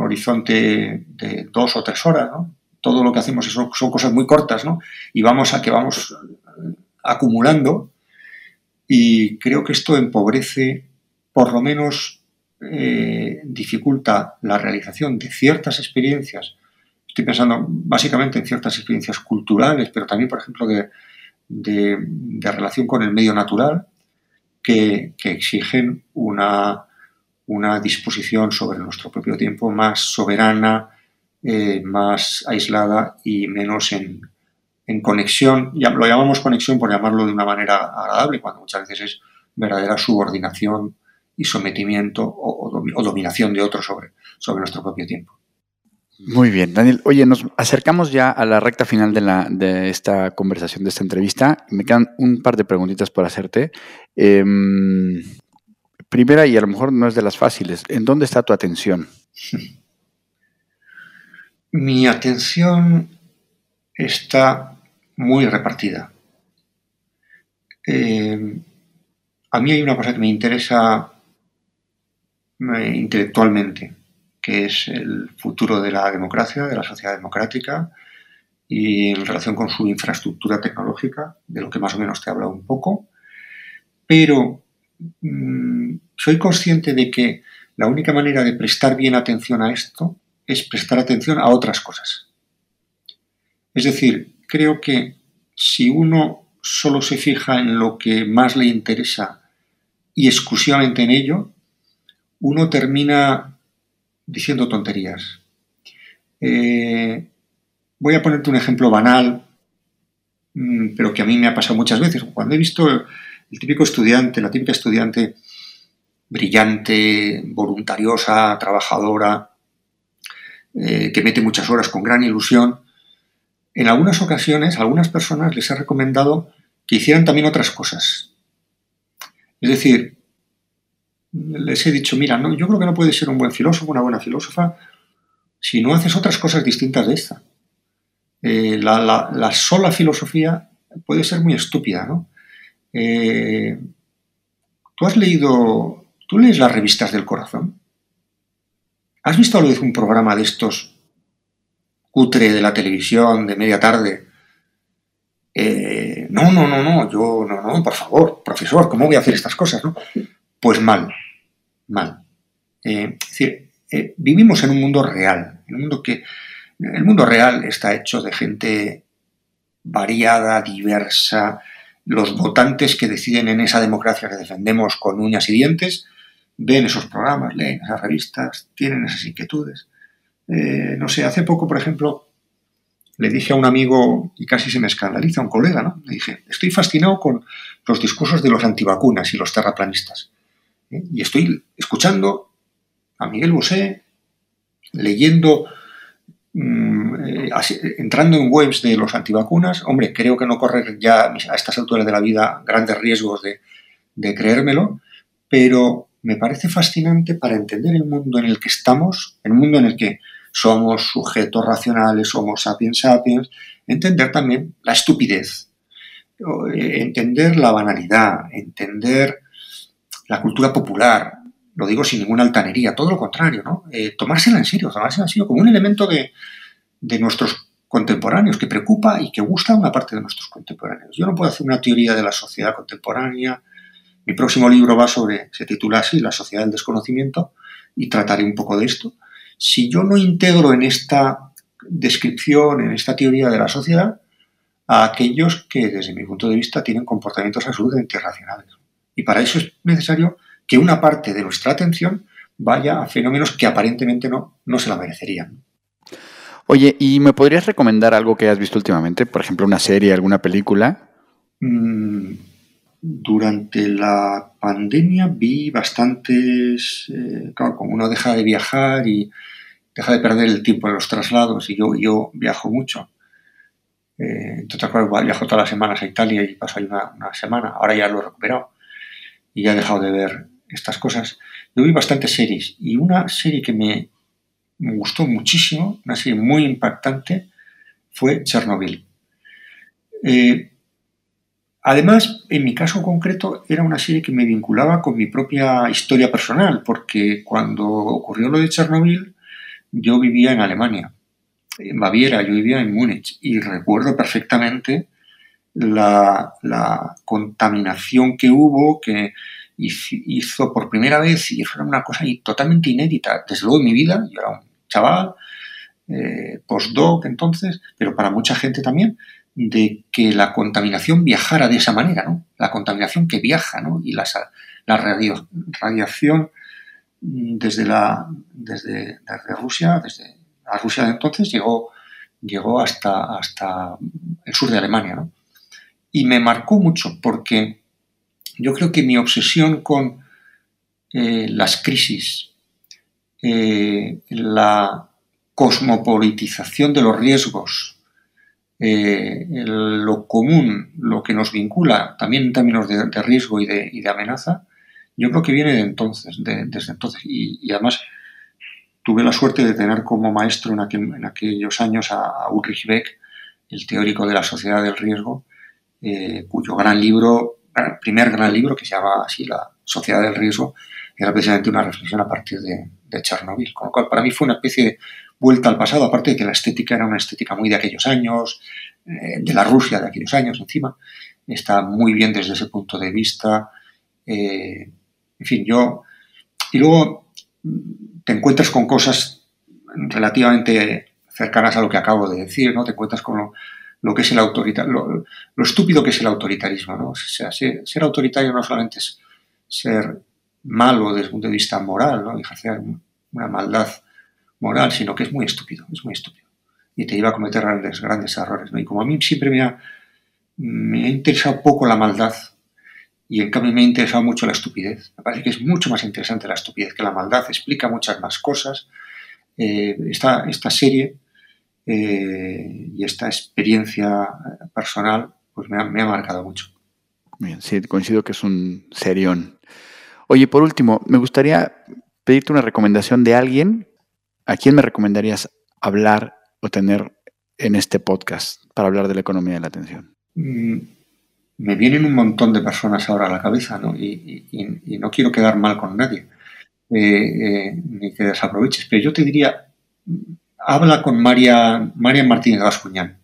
horizonte de dos o tres horas, Todo lo que hacemos son, son cosas muy cortas, ¿no? Y vamos a que vamos acumulando y creo que esto empobrece, por lo menos eh, dificulta la realización de ciertas experiencias. Estoy pensando básicamente en ciertas experiencias culturales, pero también, por ejemplo, de, de, relación con el medio natural que, exigen una, una, disposición sobre nuestro propio tiempo más soberana, eh, más aislada y menos en, en conexión, lo llamamos conexión por llamarlo de una manera agradable, cuando muchas veces es verdadera subordinación y sometimiento o, dominación de otro sobre, sobre nuestro propio tiempo. Muy bien, Daniel. Oye, nos acercamos ya a la recta final de, la, de esta conversación, de esta entrevista. Me quedan un par de preguntitas por hacerte. Em, primera, y a lo mejor no es de las fáciles, ¿en dónde está tu atención? Mi atención está muy repartida. Em, a mí hay una cosa que me interesa intelectualmente que es el futuro de la democracia, de la sociedad democrática, y en relación con su infraestructura tecnológica, de lo que más o menos te he hablado un poco. Pero mm, soy consciente de que la única manera de prestar bien atención a esto es prestar atención a otras cosas. Es decir, creo que si uno solo se fija en lo que más le interesa y exclusivamente en ello, uno termina diciendo tonterías. Eh, voy a ponerte un ejemplo banal, mm, pero que a mí me ha pasado muchas veces. Cuando he visto el típico estudiante, la típica estudiante brillante, voluntariosa, trabajadora, eh, que mete muchas horas con gran ilusión, en algunas ocasiones a algunas personas les he recomendado que hicieran también otras cosas. Es decir, les he dicho, mira, no, yo creo que no puedes ser un buen filósofo, una buena filósofa, si no haces otras cosas distintas de esta. Eh, la, sola filosofía puede ser muy estúpida, ¿no? Eh, ¿Tú has leído, tú lees las revistas del corazón? ¿Has visto algo de un programa de estos cutre de la televisión de media tarde? Eh, no, no, no, no, yo, no, no, por favor, profesor, ¿cómo voy a hacer estas cosas, no? Pues mal, mal. Eh, es decir, eh, vivimos en un mundo real, mundo que el mundo real está hecho de gente variada, diversa. Los votantes que deciden en esa democracia que defendemos con uñas y dientes ven esos programas, leen esas revistas, tienen esas inquietudes. Eh, no sé, hace poco, por ejemplo, le dije a un amigo, y casi se me escandaliza, a un colega, ¿no? Le dije, estoy fascinado con los discursos de los antivacunas y los terraplanistas. ¿Eh? Y estoy escuchando a Miguel Bosé, leyendo, mm, eh, entrando en webs de los antivacunas. Hombre, creo que no correr ya a estas alturas de la vida grandes riesgos de, de creérmelo, pero me parece fascinante para entender el mundo en el que estamos, el mundo en el que somos sujetos racionales, somos sapiens sapiens, entender también la estupidez, eh, entender la banalidad, entender la cultura popular, lo digo sin ninguna altanería, todo lo contrario, ¿no? Eh, tomársela en serio, tomársela en serio como un elemento de, nuestros contemporáneos, que preocupa y que gusta a una parte de nuestros contemporáneos. Yo no puedo hacer una teoría de la sociedad contemporánea. Mi próximo libro va sobre, se titula así, La sociedad del desconocimiento, y trataré un poco de esto. Si yo no integro en esta descripción, en esta teoría de la sociedad, a aquellos que, desde mi punto de vista, tienen comportamientos absolutamente irracionales. Y para eso es necesario que una parte de nuestra atención vaya a fenómenos que aparentemente no, no se la merecerían. Oye, ¿y me podrías recomendar algo que hayas visto últimamente? Por ejemplo, una serie, alguna película. Mm, durante la pandemia vi bastantes, eh, claro, como uno deja de viajar y deja de perder el tiempo en los traslados, y yo, yo viajo mucho. Eh, entonces, claro, viajo todas las semanas a Italia y paso ahí una, una, semana. Ahora ya lo he recuperado y ya he dejado de ver estas cosas. Yo vi bastantes series y una serie que me, gustó muchísimo, una serie muy impactante, fue Chernobyl. Eh, además, en mi caso concreto, era una serie que me vinculaba con mi propia historia personal, porque cuando ocurrió lo de Chernobyl, yo vivía en Alemania, en Baviera, yo vivía en Múnich, y recuerdo perfectamente la, la contaminación que hubo, que hizo por primera vez, y era una cosa totalmente inédita, desde luego en mi vida, yo era un chaval, eh, postdoc entonces, pero para mucha gente también, de que la contaminación viajara de esa manera, ¿no? La contaminación que viaja, ¿no? Y la, la radiación desde, la, desde, Rusia, desde la Rusia de entonces, llegó, llegó hasta, hasta el sur de Alemania, ¿no? Y me marcó mucho porque yo creo que mi obsesión con eh, las crisis, eh, la cosmopolitización de los riesgos, eh, lo común, lo que nos vincula también en términos de, riesgo y de, amenaza, yo creo que viene de entonces, desde entonces. Y, además tuve la suerte de tener como maestro en, aquellos años a, Ulrich Beck, el teórico de la sociedad del riesgo, cuyo gran libro primer gran libro, que se llama así La Sociedad del Riesgo, era precisamente una reflexión a partir de, Chernobyl. Con lo cual, para mí fue una especie de vuelta al pasado, aparte de que la estética era una estética muy de aquellos años, eh, de la Rusia de aquellos años encima. Está muy bien desde ese punto de vista. Eh, en fin, yo... Y luego mm, te encuentras con cosas relativamente cercanas a lo que acabo de decir, ¿no? Te encuentras con lo que es el autoritarismo, lo, estúpido que es el autoritarismo. ¿no? O sea, ser, autoritario no solamente es ser malo desde el punto de vista moral, ¿no? ejercer una maldad moral, sino que es muy estúpido, es muy estúpido. Y te lleva a cometer grandes, grandes errores. ¿no? Y como a mí siempre me ha, me ha interesado poco la maldad, y en cambio me ha interesado mucho la estupidez. Me parece que es mucho más interesante la estupidez que la maldad, explica muchas más cosas. Eh, esta, esta serie eh, y esta experiencia personal pues me ha, marcado mucho. Bien, sí, coincido que es un serión. Oye, por último, me gustaría pedirte una recomendación de alguien. ¿A quién me recomendarías hablar o tener en este podcast para hablar de la economía de la atención? Mm, me vienen un montón de personas ahora a la cabeza, ¿no? Y, no quiero quedar mal con nadie, eh, eh, ni que desaproveches, pero yo te diría, habla con María, María Martínez Gascuñán,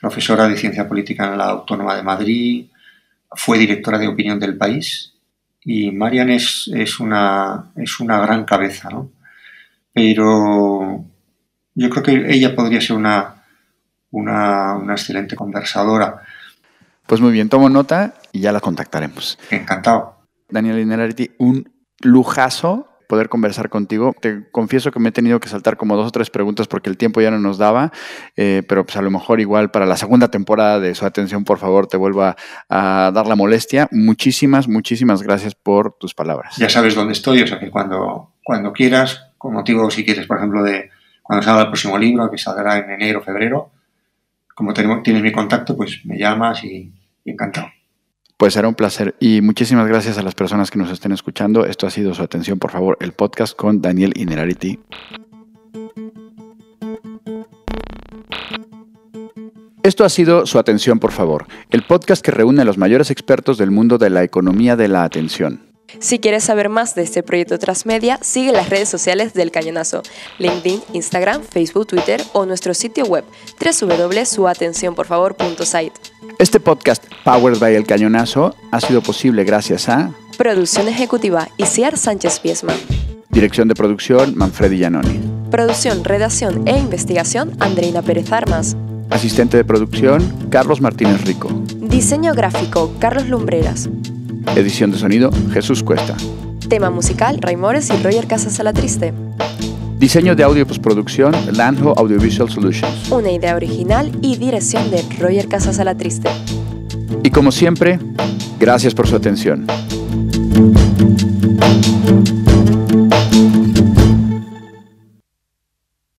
profesora de Ciencia Política en la Autónoma de Madrid, fue directora de Opinión del País y Marian es, es, una, es una gran cabeza, ¿no? Pero yo creo que ella podría ser una, una, una excelente conversadora. Pues muy bien, tomo nota y ya la contactaremos. Encantado. Daniel Inerarity, un lujazo poder conversar contigo. Te confieso que me he tenido que saltar como dos o tres preguntas porque el tiempo ya no nos daba, eh, pero pues a lo mejor igual para la segunda temporada de su atención, por favor, te vuelvo a, dar la molestia. Muchísimas, muchísimas gracias por tus palabras. Ya sabes dónde estoy, o sea que cuando, cuando quieras, con motivo, si quieres, por ejemplo, de cuando salga el próximo libro, que saldrá en enero, febrero, como tenemos, tienes mi contacto, pues me llamas y encantado. Pues será un placer y muchísimas gracias a las personas que nos estén escuchando. Esto ha sido su atención, por favor, el podcast con Daniel Inerarity. Esto ha sido su atención, por favor, el podcast que reúne a los mayores expertos del mundo de la economía de la atención. Si quieres saber más de este proyecto Transmedia, sigue las redes sociales del Cañonazo, LinkedIn, Instagram, Facebook, Twitter o nuestro sitio web www.suatencionporfavor.site. Este podcast, Powered by El Cañonazo, ha sido posible gracias a Producción Ejecutiva Isiar Sánchez Piesma. Dirección de producción Manfredi Giannoni. Producción, redacción e investigación Andreina Pérez Armas. Asistente de producción Carlos Martínez Rico. Diseño gráfico Carlos Lumbreras. Edición de sonido, Jesús Cuesta. Tema musical, Raimores y Roger Casas a la Triste. Diseño de audio y postproducción, Landho Audiovisual Solutions. Una idea original y dirección de Roger Casas a la Triste. Y como siempre, gracias por su atención.